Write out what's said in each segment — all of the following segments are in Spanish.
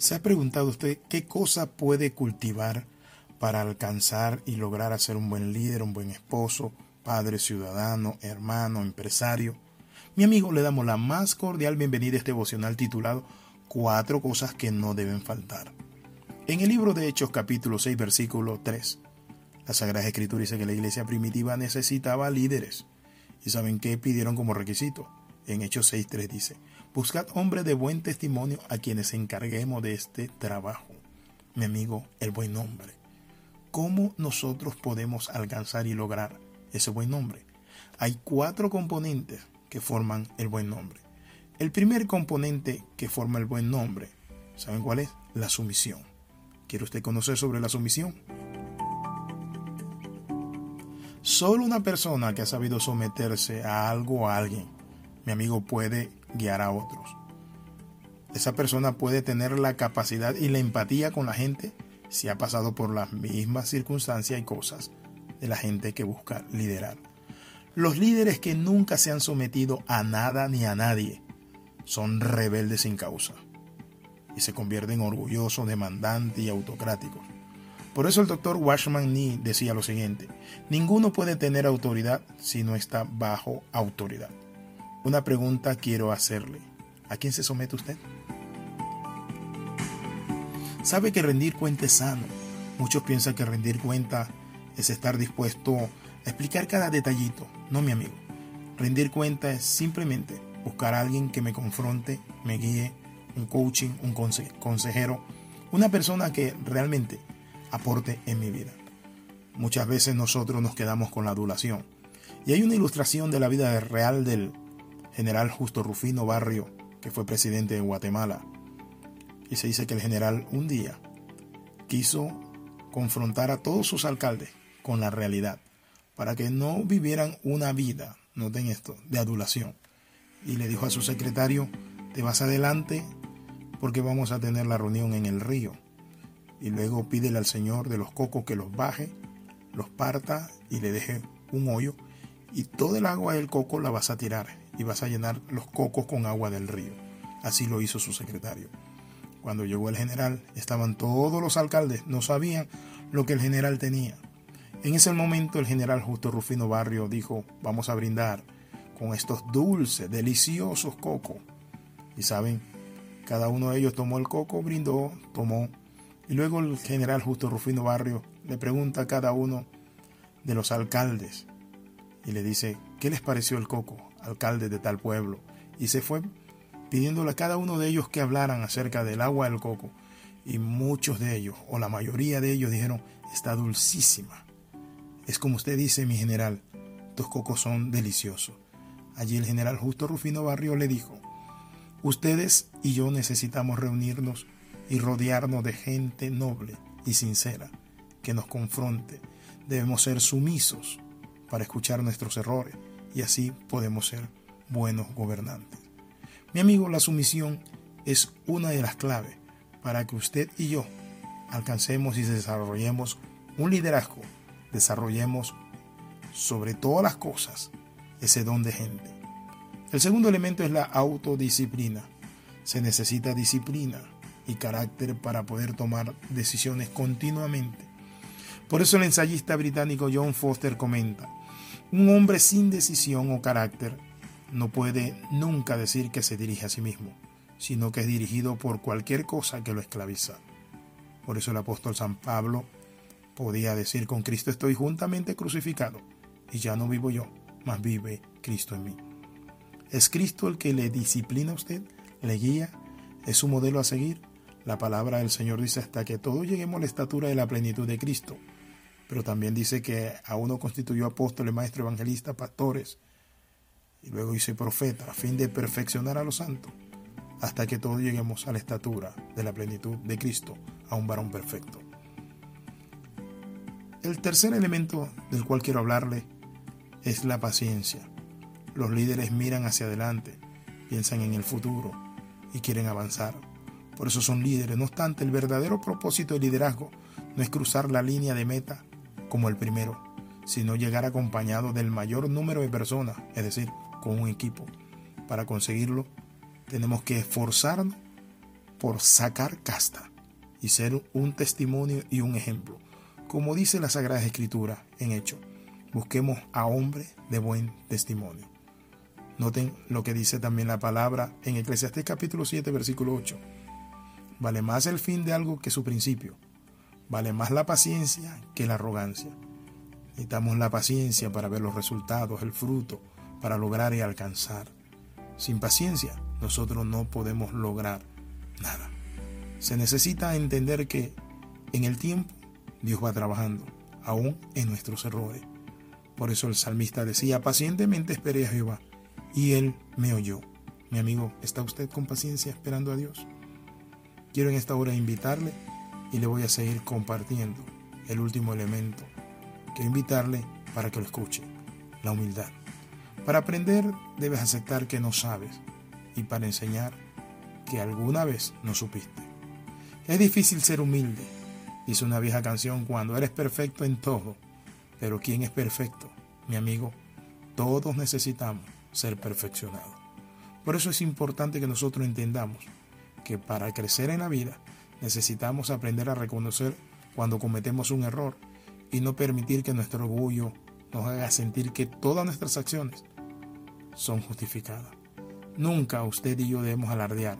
¿Se ha preguntado usted qué cosa puede cultivar para alcanzar y lograr ser un buen líder, un buen esposo, padre, ciudadano, hermano, empresario? Mi amigo, le damos la más cordial bienvenida a este devocional titulado Cuatro cosas que no deben faltar. En el libro de Hechos capítulo 6 versículo 3, la Sagrada Escritura dice que la iglesia primitiva necesitaba líderes. ¿Y saben qué pidieron como requisito? En Hechos 6.3 dice, buscad hombres de buen testimonio a quienes encarguemos de este trabajo. Mi amigo, el buen nombre. ¿Cómo nosotros podemos alcanzar y lograr ese buen nombre? Hay cuatro componentes que forman el buen nombre. El primer componente que forma el buen nombre, ¿saben cuál es? La sumisión. ¿Quiere usted conocer sobre la sumisión? Solo una persona que ha sabido someterse a algo o a alguien, mi amigo, puede guiar a otros. Esa persona puede tener la capacidad y la empatía con la gente si ha pasado por las mismas circunstancias y cosas de la gente que busca liderar. Los líderes que nunca se han sometido a nada ni a nadie son rebeldes sin causa y se convierten orgullosos, demandantes y autocráticos. Por eso el doctor Washman Nee decía lo siguiente, ninguno puede tener autoridad si no está bajo autoridad. Una pregunta quiero hacerle, ¿a quién se somete usted? Sabe que rendir cuenta es sano. Muchos piensan que rendir cuenta es estar dispuesto a explicar cada detallito. No, mi amigo. Rendir cuenta es simplemente buscar a alguien que me confronte, me guíe, un coaching, un consejero, una persona que realmente aporte en mi vida. Muchas veces nosotros nos quedamos con la adulación. Y hay una ilustración de la vida real del general Justo Rufino Barrio, que fue presidente de Guatemala, y se dice que el general un día quiso confrontar a todos sus alcaldes con la realidad, para que no vivieran una vida, noten esto, de adulación. Y le dijo a su secretario, te vas adelante porque vamos a tener la reunión en el río. Y luego pídele al Señor de los cocos que los baje, los parta y le deje un hoyo. Y todo el agua del coco la vas a tirar y vas a llenar los cocos con agua del río. Así lo hizo su secretario. Cuando llegó el general, estaban todos los alcaldes, no sabían lo que el general tenía. En ese momento el general Justo Rufino Barrio dijo, vamos a brindar con estos dulces, deliciosos cocos. Y saben, cada uno de ellos tomó el coco, brindó, tomó. Y luego el general Justo Rufino Barrio le pregunta a cada uno de los alcaldes y le dice, ¿qué les pareció el coco, alcalde de tal pueblo? Y se fue pidiéndole a cada uno de ellos que hablaran acerca del agua del coco. Y muchos de ellos, o la mayoría de ellos, dijeron, está dulcísima. Es como usted dice, mi general, estos cocos son deliciosos. Allí el general Justo Rufino Barrio le dijo, ustedes y yo necesitamos reunirnos y rodearnos de gente noble y sincera que nos confronte. Debemos ser sumisos para escuchar nuestros errores y así podemos ser buenos gobernantes. Mi amigo, la sumisión es una de las claves para que usted y yo alcancemos y desarrollemos un liderazgo, desarrollemos sobre todas las cosas ese don de gente. El segundo elemento es la autodisciplina. Se necesita disciplina y carácter para poder tomar decisiones continuamente. Por eso el ensayista británico John Foster comenta, un hombre sin decisión o carácter no puede nunca decir que se dirige a sí mismo, sino que es dirigido por cualquier cosa que lo esclaviza. Por eso el apóstol San Pablo podía decir, con Cristo estoy juntamente crucificado, y ya no vivo yo, mas vive Cristo en mí. ¿Es Cristo el que le disciplina a usted, le guía, es su modelo a seguir? La palabra del Señor dice hasta que todos lleguemos a la estatura de la plenitud de Cristo. Pero también dice que a uno constituyó apóstoles, maestros, evangelistas, pastores, y luego hice profeta a fin de perfeccionar a los santos hasta que todos lleguemos a la estatura de la plenitud de Cristo, a un varón perfecto. El tercer elemento del cual quiero hablarle es la paciencia. Los líderes miran hacia adelante, piensan en el futuro y quieren avanzar. Por eso son líderes. No obstante, el verdadero propósito del liderazgo no es cruzar la línea de meta como el primero, sino llegar acompañado del mayor número de personas, es decir, con un equipo. Para conseguirlo, tenemos que esforzarnos por sacar casta y ser un testimonio y un ejemplo. Como dice la Sagrada Escritura en Hecho, busquemos a hombres de buen testimonio. Noten lo que dice también la palabra en Eclesiastés capítulo 7, versículo 8. Vale más el fin de algo que su principio. Vale más la paciencia que la arrogancia. Necesitamos la paciencia para ver los resultados, el fruto, para lograr y alcanzar. Sin paciencia, nosotros no podemos lograr nada. Se necesita entender que en el tiempo Dios va trabajando, aún en nuestros errores. Por eso el salmista decía, pacientemente esperé a Jehová, y él me oyó. Mi amigo, ¿está usted con paciencia esperando a Dios? Quiero en esta hora invitarle y le voy a seguir compartiendo el último elemento. Quiero invitarle para que lo escuche, la humildad. Para aprender debes aceptar que no sabes y para enseñar que alguna vez no supiste. Es difícil ser humilde, dice una vieja canción, cuando eres perfecto en todo. Pero ¿quién es perfecto? Mi amigo, todos necesitamos ser perfeccionados. Por eso es importante que nosotros entendamos que para crecer en la vida necesitamos aprender a reconocer cuando cometemos un error y no permitir que nuestro orgullo nos haga sentir que todas nuestras acciones son justificadas. Nunca usted y yo debemos alardear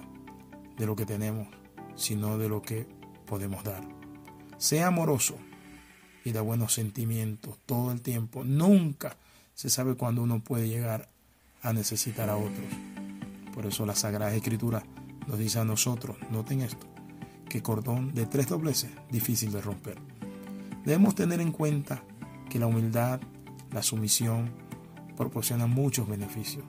de lo que tenemos, sino de lo que podemos dar. Sea amoroso y da buenos sentimientos todo el tiempo. Nunca se sabe cuándo uno puede llegar a necesitar a otros. Por eso la Sagrada Escritura nos dice a nosotros, noten esto, que cordón de tres dobleces difícil de romper. Debemos tener en cuenta que la humildad, la sumisión, proporciona muchos beneficios.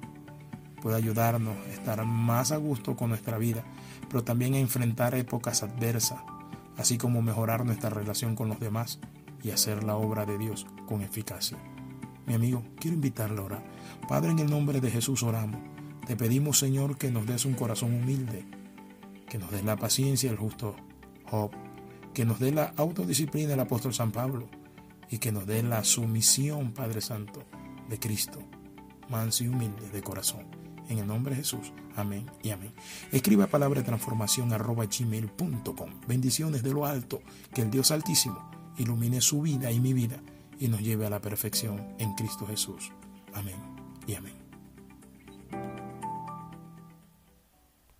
Puede ayudarnos a estar más a gusto con nuestra vida, pero también a enfrentar épocas adversas, así como mejorar nuestra relación con los demás y hacer la obra de Dios con eficacia. Mi amigo, quiero invitarle a orar. Padre, en el nombre de Jesús oramos. Te pedimos, Señor, que nos des un corazón humilde, que nos des la paciencia el justo Job, que nos dé la autodisciplina el apóstol San Pablo y que nos dé la sumisión, Padre Santo, de Cristo, manso y humilde de corazón. En el nombre de Jesús. Amén y amén. Escriba palabra de transformación arroba gmail.com. Bendiciones de lo alto. Que el Dios Altísimo ilumine su vida y mi vida y nos lleve a la perfección en Cristo Jesús. Amén y amén.